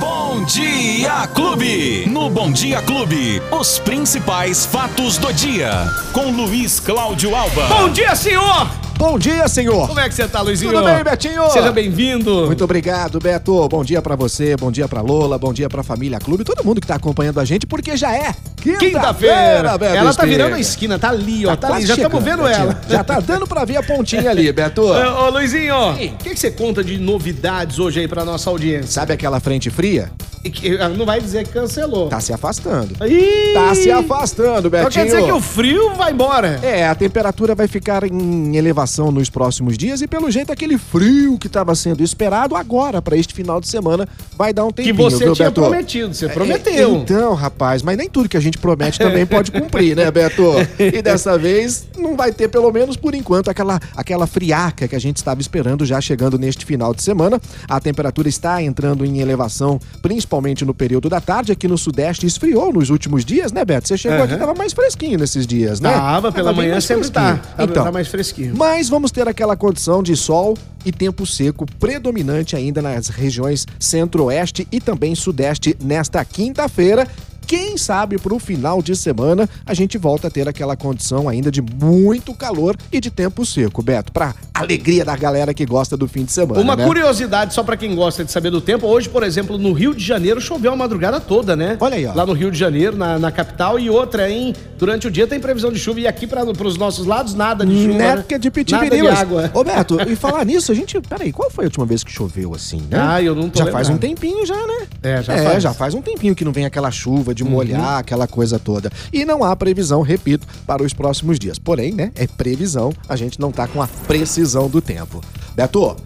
Bom Dia Clube. No Bom Dia Clube, os principais fatos do dia. Com Luiz Cláudio Alba. Bom dia, senhor! Bom dia, senhor. Como é que você tá, Luizinho? Tudo bem, Betinho? Seja bem-vindo. Muito obrigado, Beto. Bom dia pra você, bom dia pra Lola, bom dia pra família Clube, todo mundo que tá acompanhando a gente, porque já é Quinta-feira. Beto ela tá virando a esquina, tá ali, ó. Tá, ali, quase já estamos vendo Betinho. ela. Já tá dando pra ver a pontinha ali, Beto. Ô, ô, Luizinho, o que, que você conta de novidades hoje aí pra nossa audiência? Sabe aquela frente fria? Que- ah, Não vai dizer que cancelou. Tá se afastando. Ih! Tá se afastando, Betinho. Então quer dizer que o frio vai embora. É, a temperatura vai ficar em elevação nos próximos dias e pelo jeito aquele frio que estava sendo esperado agora para este final de semana vai dar um Que tempinho, você viu, tinha Beto? prometido, você É, prometeu. Então, rapaz, mas nem tudo que a gente promete também pode cumprir, né, Beto? E dessa vez não vai ter, pelo menos por enquanto, aquela, aquela friaca que a gente estava esperando já chegando neste final de semana. A temperatura está entrando em elevação, principalmente no período da tarde. Aqui no Sudeste esfriou nos últimos dias, né, Beto? Você chegou Aham. aqui, tava mais fresquinho nesses dias, né? Tava, pela bem manhã sempre fresquinho. Tá, Então, tá mais fresquinho. mas vamos ter aquela condição de sol e tempo seco predominante ainda nas regiões centro-oeste e também sudeste nesta quinta-feira. Quem sabe pro final de semana a gente volta a ter aquela condição ainda de muito calor e de tempo seco, Beto, pra alegria da galera que gosta do fim de semana. Uma né? curiosidade só pra quem gosta de saber do tempo. Hoje, por exemplo, no Rio de Janeiro choveu a madrugada toda, né? Olha aí, ó. Lá no Rio de Janeiro, na, na capital. E outra, hein? Durante o dia tem previsão de chuva. E aqui para os nossos lados, nada de chuva. né? Neca de Nada de pitibirilas. água. Ô, Beto, e falar nisso, a gente. Peraí, qual foi a última vez que choveu assim, né? Ah, eu não tô Já faz lembrado. um tempinho já, né? É, já é, faz. Já faz um tempinho que não vem aquela chuva de molhar, aquela coisa toda. E não há previsão, repito, para os próximos dias. Porém, né, é previsão, a gente não tá com a precisão do tempo. Beto,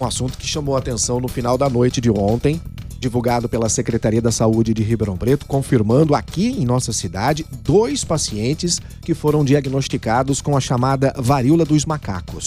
um assunto que chamou a atenção no final da noite de ontem, divulgado pela Secretaria da Saúde de Ribeirão Preto, confirmando aqui em nossa cidade dois pacientes que foram diagnosticados com a chamada varíola dos macacos.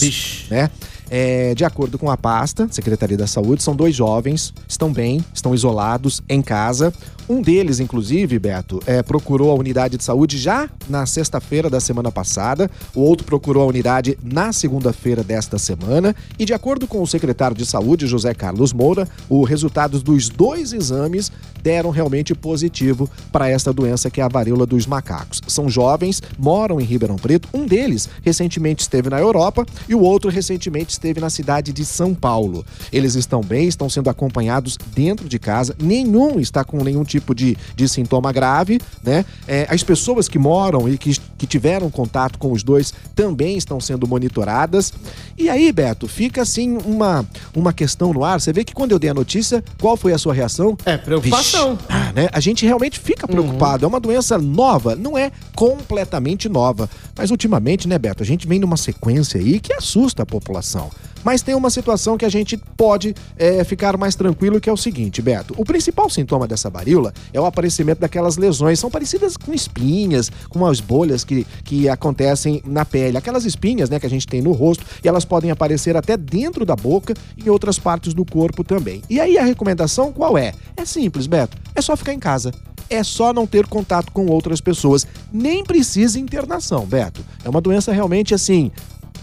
Né? É, de acordo com a pasta, Secretaria da Saúde, são dois jovens, estão bem, estão isolados em casa. Um deles, inclusive, Beto, é, procurou a unidade de saúde já na sexta-feira da semana passada, o outro procurou a unidade na segunda-feira desta semana. E, de acordo com o secretário de Saúde, José Carlos Moura, os resultados dos dois exames deram realmente positivo para esta doença que é a varíola dos macacos. São jovens, moram em Ribeirão Preto. Um deles recentemente esteve na Europa e o outro recentemente esteve na cidade de São Paulo. Eles estão bem, estão sendo acompanhados dentro de casa. Nenhum está com nenhum tipo de, de sintoma grave, né? É, as pessoas que moram e que, que tiveram contato com os dois também estão sendo monitoradas. E aí, Beto, fica assim uma, uma questão no ar. Você vê que quando eu dei a notícia, qual foi a sua reação? É, preocupação. Ah, né? A gente realmente fica preocupado. É uma doença nova, não é completamente nova. Mas ultimamente, né, Beto, a gente vem numa sequência aí que assusta a população. Mas tem uma situação que a gente pode é, ficar mais tranquilo, que é o seguinte, Beto. O principal sintoma dessa varíola é o aparecimento daquelas lesões. São parecidas com espinhas, com as bolhas que, que acontecem na pele. Aquelas espinhas, né, que a gente tem no rosto, e elas podem aparecer até dentro da boca e em outras partes do corpo também. E aí a recomendação qual é? É simples, Beto. É só ficar em casa. É só não ter contato com outras pessoas. Nem precisa internação, Beto. É uma doença realmente assim.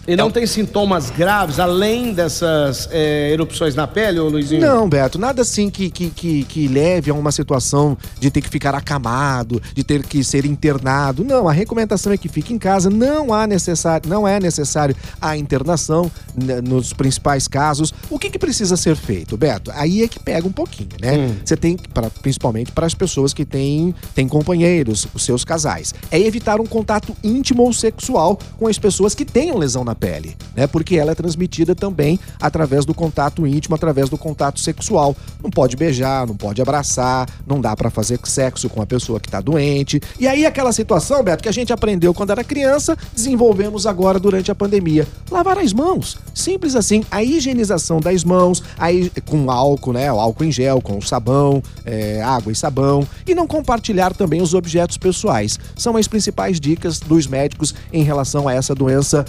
E não tem sintomas graves, além dessas é, erupções na pele, ô Luizinho? Não, Beto, nada assim que, que, que, que leve a uma situação de ter que ficar acamado, de ter que ser internado. Não, a recomendação é que fique em casa. Não há necessário, não é necessário a internação né, nos principais casos. O que, que precisa ser feito, Beto? Aí é que pega um pouquinho, né? Hum. Você tem, pra, principalmente para as pessoas que têm, têm companheiros, os seus casais, é evitar um contato íntimo ou sexual com as pessoas que tenham lesão na pele, né? Porque ela é transmitida também através do contato íntimo, através do contato sexual. Não pode beijar, não pode abraçar, não dá pra fazer sexo com a pessoa que tá doente. E aí aquela situação, Beto, que a gente aprendeu quando era criança, desenvolvemos agora durante a pandemia. Lavar as mãos. Simples assim, a higienização das mãos, aí com álcool, né? O álcool em gel, com sabão, é, água e sabão. E não compartilhar também os objetos pessoais. São as principais dicas dos médicos em relação a essa doença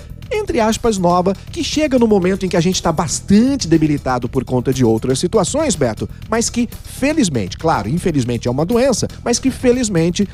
entre aspas, nova, que chega no momento em que a gente está bastante debilitado por conta de outras situações, Beto, mas que felizmente, claro, infelizmente é uma doença, mas que felizmente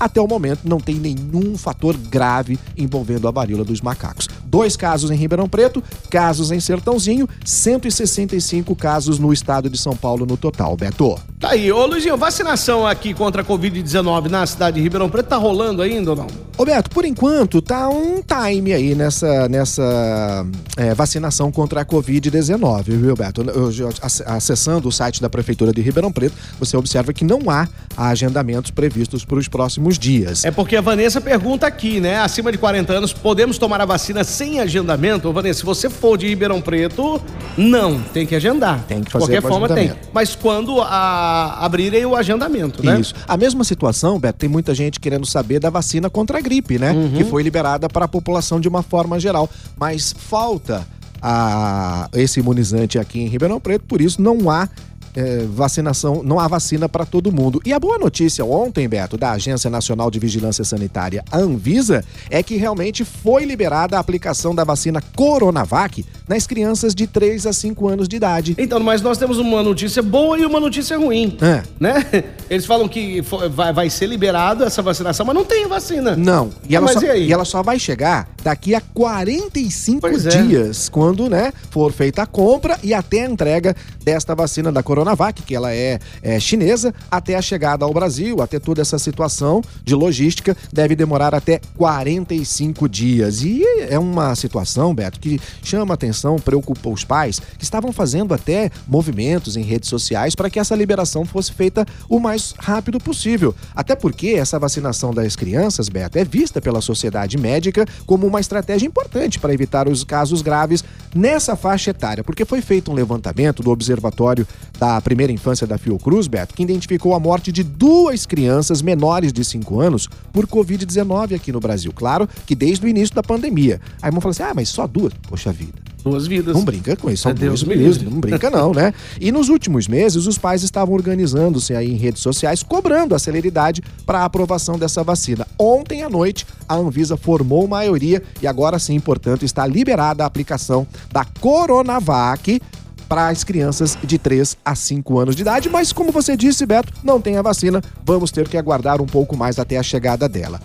Até o momento não tem nenhum fator grave envolvendo a varíola dos macacos. Dois casos em Ribeirão Preto, casos em Sertãozinho, 165 casos no estado de São Paulo no total, Beto. Tá aí, ô Luizinho, vacinação aqui contra a Covid-19 na cidade de Ribeirão Preto tá rolando ainda ou não? Roberto, por enquanto tá um time aí nessa, nessa é, vacinação contra a Covid-19, viu, eu, acessando o site da Prefeitura de Ribeirão Preto, você observa que não há agendamentos previstos para os próximos dias. É porque a Vanessa pergunta aqui, né? Acima de 40 anos, podemos tomar a vacina sem agendamento? Ô, Vanessa, se você for de Ribeirão Preto, não, tem que agendar. Tem que fazer De qualquer forma tem. Mas quando a, abrirem o agendamento, né? Isso. A mesma situação, Beto, tem muita gente querendo saber da vacina contra a gripe, né? Uhum. Que foi liberada para a população de uma forma geral. Mas falta a, esse imunizante aqui em Ribeirão Preto, por isso não há é, vacinação, não há vacina para todo mundo. E a boa notícia ontem, Beto, da Agência Nacional de Vigilância Sanitária, a Anvisa, é que realmente foi liberada a aplicação da vacina Coronavac nas crianças de 3 a 5 anos de idade. Então, mas nós temos uma notícia boa e uma notícia ruim. É. Né? Eles falam que vai, vai ser liberado essa vacinação, mas não tem vacina. Não. E ela, só, e, e ela só vai chegar daqui a 45 pois é. dias, é. quando né, for feita a compra e até a entrega desta vacina da Coronavac Coronavac, que ela é, é chinesa, até a chegada ao Brasil, até toda essa situação de logística, deve demorar até 45 dias. E é uma situação, Beto, que chama atenção, preocupa os pais, que estavam fazendo até movimentos em redes sociais para que essa liberação fosse feita o mais rápido possível. Até porque essa vacinação das crianças, Beto, é vista pela sociedade médica como uma estratégia importante para evitar os casos graves nessa faixa etária, porque foi feito um levantamento do Observatório da primeira infância da Fiocruz, Beto, que identificou a morte de duas crianças menores de 5 anos por Covid-19 aqui no Brasil. Claro que desde o início da pandemia. Aí vão falar assim: ah, mas só duas? Poxa vida. Duas vidas. Não brinca com isso, são é Deus mesmo. Não brinca não, né? E nos últimos meses, os pais estavam organizando-se aí em redes sociais, cobrando a celeridade para a aprovação dessa vacina. Ontem à noite, a Anvisa formou maioria e agora sim, portanto, está liberada a aplicação da Coronavac para as crianças de 3 a 5 anos de idade, mas como você disse, Beto, não tem a vacina, vamos ter que aguardar um pouco mais até a chegada dela.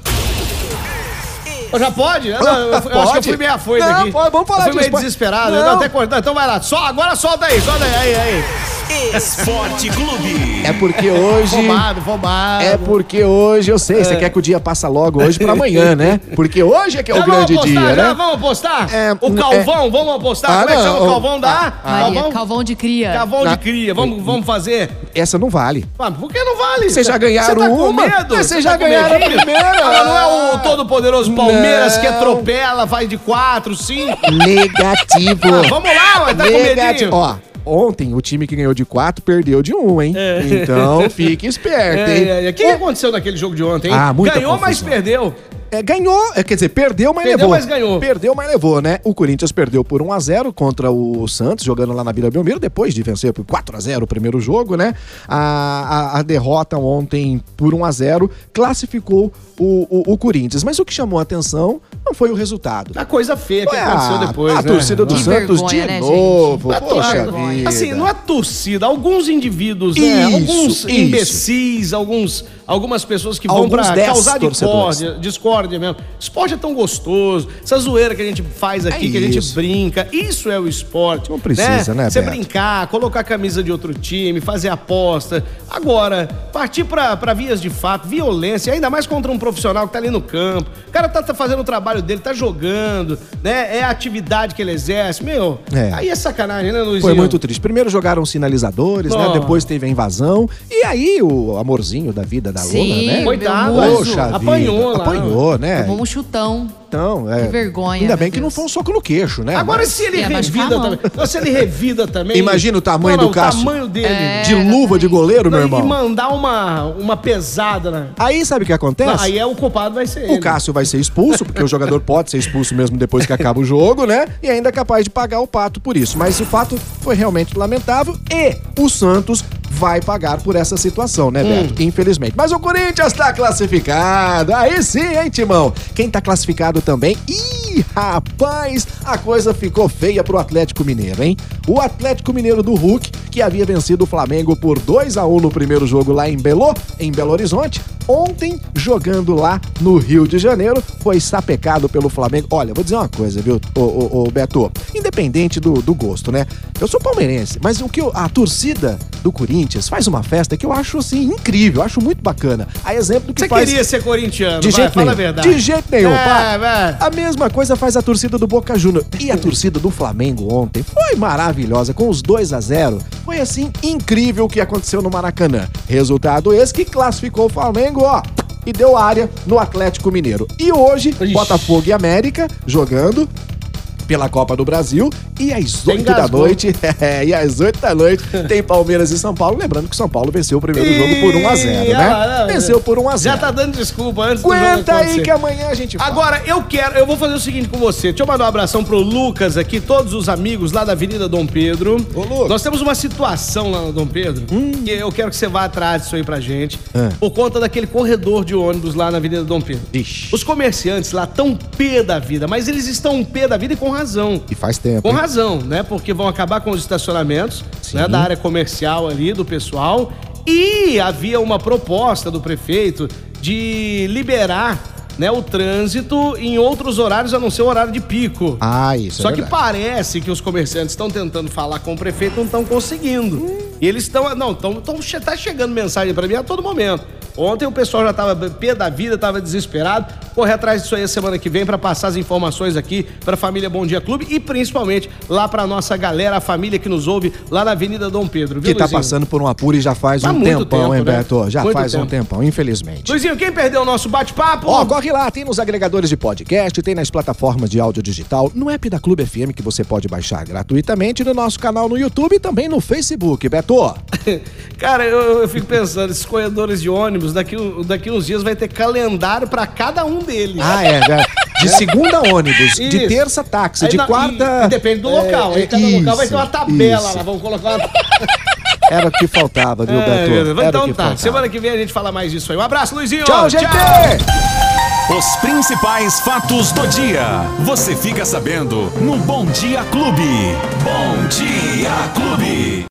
Já pode? Eu, eu, eu pode. acho que eu fui meio afoito não, aqui. Pode, vamos falar eu fui meio desesperado. Não. Eu até. Então vai lá. Só, agora solta aí. Solta aí. aí, aí. Esporte Clube. É porque hoje. Fomado, fomado. É porque hoje eu sei, é. você quer que o dia passe logo hoje pra amanhã, né? Porque hoje é que é já o grande apostar, dia, já, né? Vamos apostar? É, o Calvão, é... vamos apostar? Ah, Como é que chama o Calvão da? Ah, Calvão? Calvão de cria. Calvão de cria. Vamos, vamos fazer. Essa não vale. Ah, por que não vale? Vocês já ganharam tá uma? Vocês já tá ganharam a primeira. Ah, não é o todo-poderoso Palmeiras não. que atropela, faz de quatro, cinco? Negativo. Ah, vamos lá, tá Negativo. com medinho. Ó, Ontem, o time que ganhou de 4 perdeu de 1, um, hein? É. Então, fique esperto, hein? É, é. O que aconteceu naquele jogo de ontem, hein? Ah, Ganhou, confusão. mas perdeu. É, ganhou, é, quer dizer, perdeu, mas perdeu, levou. mas ganhou. Perdeu, mas levou, né? O Corinthians perdeu por 1 a 0 contra o Santos, jogando lá na Vila Belmiro, depois de vencer por 4 a 0 o primeiro jogo, né? A, a, a derrota ontem por 1 a 0 classificou o, o, o, Corinthians. Mas o que chamou a atenção não foi o resultado. A coisa feia que aconteceu depois, a, né? torcida do que Santos vergonha, de né, novo. Gente? Poxa vida. Assim, não é torcida, alguns indivíduos, né? Isso, alguns isso. imbecis, alguns algumas pessoas que vão para causar discórdia, discórdia mesmo. Esporte é tão gostoso, essa zoeira que a gente faz aqui, é que a gente brinca, isso é o esporte. Não precisa, né, né Você brincar, colocar a camisa de outro time, fazer aposta. Agora, partir para vias de fato, violência, ainda mais contra um profissional que tá ali no campo. O cara tá, tá fazendo o trabalho dele, tá jogando, né? É a atividade que ele exerce. Meu, é. aí é sacanagem, né, Luizinho? Foi muito triste. Primeiro jogaram sinalizadores, oh. né? Depois teve a invasão. E aí o amorzinho da vida da Sim, Lola, né? Coitado, Poxa apanhou lá. Apanhou, né? Tomou um chutão. Então, é. Que vergonha. Ainda bem que não foi um soco no queixo, né? Agora, Mas... se ele é, revida também. se ele revida também. Imagina o tamanho não, do Cássio. O tamanho dele. É, de luva de goleiro, meu irmão. E mandar uma, uma pesada, né? Aí sabe o que acontece? Aí é o culpado vai ser ele. O Cássio vai ser expulso, porque o jogador pode ser expulso mesmo depois que acaba o jogo, né? E ainda é capaz de pagar o pato por isso. Mas o fato foi realmente lamentável e o Santos vai pagar por essa situação, né, Beto? Hum. Infelizmente. Mas o Corinthians tá classificado. Aí sim, hein, Timão? Quem tá classificado também? Ih, rapaz, a coisa ficou feia pro Atlético Mineiro, hein? O Atlético Mineiro do Hulk, que havia vencido o Flamengo por 2 a 1 no primeiro jogo lá em Belo, em Belo Horizonte, ontem jogando lá no Rio de Janeiro, foi sapecado pelo Flamengo. Olha, vou dizer uma coisa, viu, ô, ô, ô Beto? Independente do, do gosto, né? Eu sou palmeirense, mas o que eu- a torcida do Corinthians faz uma festa que eu acho assim incrível, acho muito bacana. A exemplo do que Você faz queria ser corintiano, de vai, jeito fala nenhum. a verdade. De jeito nenhum, É, pá. vai. A mesma coisa faz a torcida do Boca Júnior. E a torcida do Flamengo ontem foi maravilhosa, com os 2 a 0 Foi assim incrível o que aconteceu no Maracanã. Resultado esse que classificou o Flamengo, ó. E deu área no Atlético Mineiro. E hoje, Ixi. Botafogo e América jogando pela Copa do Brasil. E às 8 da noite, é, e às 8 da noite, tem Palmeiras e São Paulo. Lembrando que São Paulo venceu o primeiro jogo por 1 a 0 Ih, ah, né? não, Venceu por 1 a 0 Já tá dando desculpa antes Aguenta aí que amanhã a gente fala. Agora, eu quero, eu vou fazer o seguinte com você. Deixa eu mandar um abração pro Lucas aqui, todos os amigos lá da Avenida Dom Pedro. Ô, Lucas. Nós temos uma situação lá no Dom Pedro que eu quero que você vá atrás disso aí pra gente. Ah. Por conta daquele corredor de ônibus lá na Avenida Dom Pedro. Ixi. Os comerciantes lá estão pé da vida, mas eles estão pé da vida e com razão. E faz tempo. Com hein? razão, né? Porque vão acabar com os estacionamentos né, da área comercial ali, do pessoal. E havia uma proposta do prefeito de liberar né, o trânsito em outros horários a não ser o horário de pico. Ah, isso Só é que parece que os comerciantes estão tentando falar com o prefeito não estão conseguindo. E eles estão. Não, estão. Tá chegando mensagem pra mim a todo momento. Ontem o pessoal já tava pé da vida, tava desesperado. Correr atrás disso aí a semana que vem pra passar as informações aqui pra família Bom Dia Clube e principalmente lá pra nossa galera, a família que nos ouve lá na Avenida Dom Pedro, viu, Que tá Luizinho? passando por um apuro e já faz Há um tempão, tempo, hein, né? Beto? Já Muito faz um tempo. tempão, infelizmente. Luizinho, quem perdeu o nosso bate-papo? Ó, corre lá, tem nos agregadores de podcast, tem nas plataformas de áudio digital, no app da Clube FM que você pode baixar gratuitamente, no nosso canal no YouTube e também no Facebook, Beto. Cara, eu, eu fico pensando, esses corredores de ônibus, daqui, daqui uns dias vai ter calendário pra cada um deles. Ah, é, já- de segunda ônibus, de Isso. terça táxi, Aí de não- quarta... e- depende do local. É, Aí cada local vai ter uma isso, tabela isso. lá. Vamos colocar uma. Era o que faltava, viu, É, Beto? o então que tá. faltava. Semana que vem a gente fala mais disso aí. Um abraço, Luizinho. Tchau, gente! Os principais fatos do dia. Você fica sabendo no Bom Dia Clube. Bom Dia Clube.